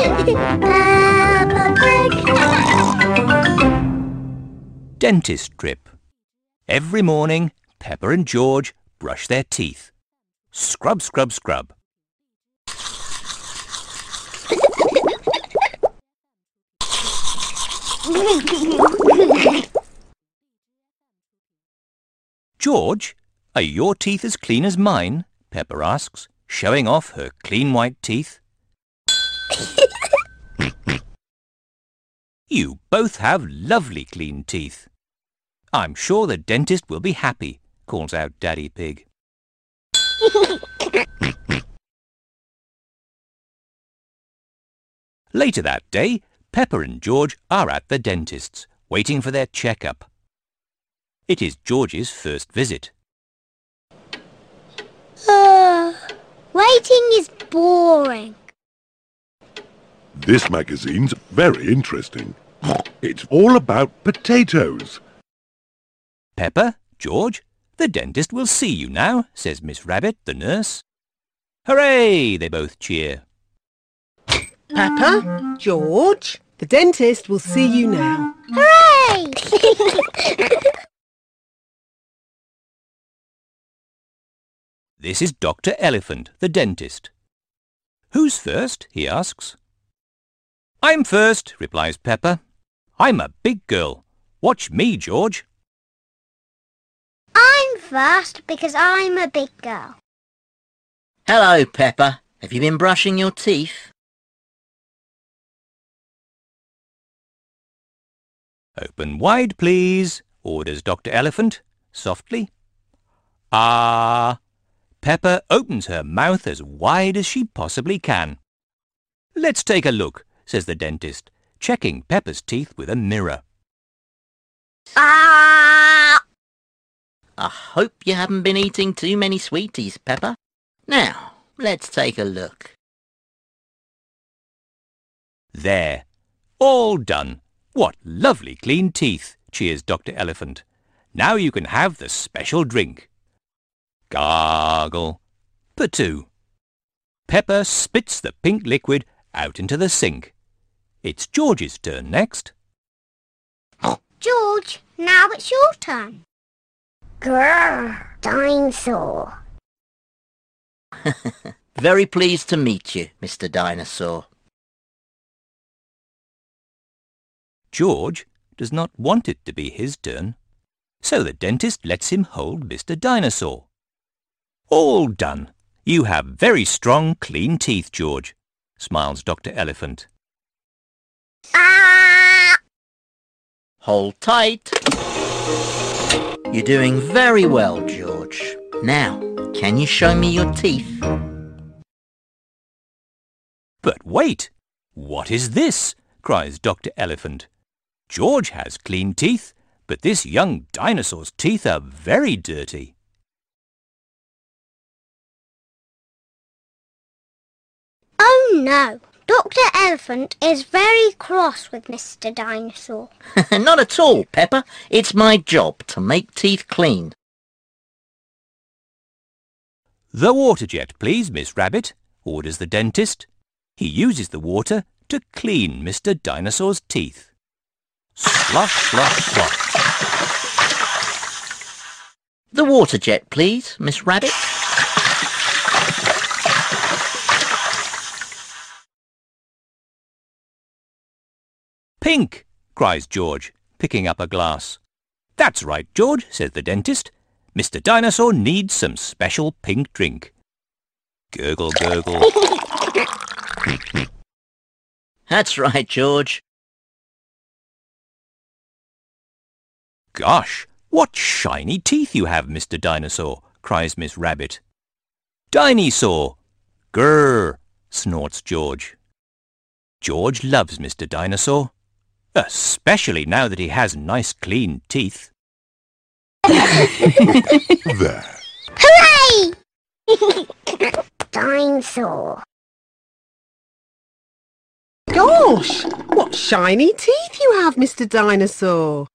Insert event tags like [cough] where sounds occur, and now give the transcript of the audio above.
[laughs] Dentist trip. Every morning, Peppa and George brush their teeth. Scrub, scrub, scrub. [laughs] George, are your teeth as clean as mine? Peppa asks, showing off her clean white teeth. [laughs] you both have lovely clean teeth. I'm sure the dentist will be happy, calls out Daddy Pig. Later that day, Peppa and George are at the dentist's, waiting for their checkup. It is George's first visit. Ah, Uh, waiting is boring. This magazine's very interesting. It's all about potatoes. Peppa, George, the dentist will see you now, says Miss Rabbit, the nurse. Hooray! They both cheer. Peppa, George, the dentist will see you now. Hooray! This is Dr. Elephant, the dentist. Who's first? he asks. I'm first, replies Peppa. I'm a big girl. Watch me, George. I'm first because I'm a big girl. Hello, Peppa. Have you been brushing your teeth? Open wide, please, orders Dr. Elephant, softly. Ah! Peppa opens her mouth as wide as she possibly can. Let's take a look, says the dentist, checking Peppa's teeth with a mirror. Ah! I hope you haven't been eating too many sweeties, Peppa. Now, let's take a look. There. All done. What lovely clean teeth, cheers Dr. Elephant. Now you can have the special drink. Gargle. Patoo. Peppa spits the pink liquid out into the sink. It's George's turn next. George, now it's your turn. Grrr, dinosaur. [laughs] Very pleased to meet you, Mr. Dinosaur. George does not want it to be his turn, so the dentist lets him hold Mr. Dinosaur. All done. You have very strong, clean teeth, George, smiles Dr. Elephant. Ah! Hold tight. You're doing very well, George. Now, can you show me your teeth? But wait! What is this? cries Dr. Elephant. George has clean teeth, but this young dinosaur's teeth are very dirty. Oh no, Dr. Elephant is very cross with Mr. Dinosaur. [laughs] Not at all, Peppa. It's my job to make teeth clean. The water jet, please, Miss Rabbit, orders the dentist. He uses the water to clean Mr. Dinosaur's teeth. Slosh, slosh, slosh. The water jet, please, Miss Rabbit. Pink, cries George, picking up a glass. That's right, George, says the dentist. Mr. Dinosaur needs some special pink drink. Gurgle, gurgle. [laughs] That's right, George. Gosh, what shiny teeth you have, Mr. Dinosaur, cries Miss Rabbit. Dinosaur! Grrr, snorts George. George loves Mr. Dinosaur, especially now that he has nice clean teeth. There. Hooray! [laughs] Dinosaur. Gosh, what shiny teeth you have, Mr. Dinosaur.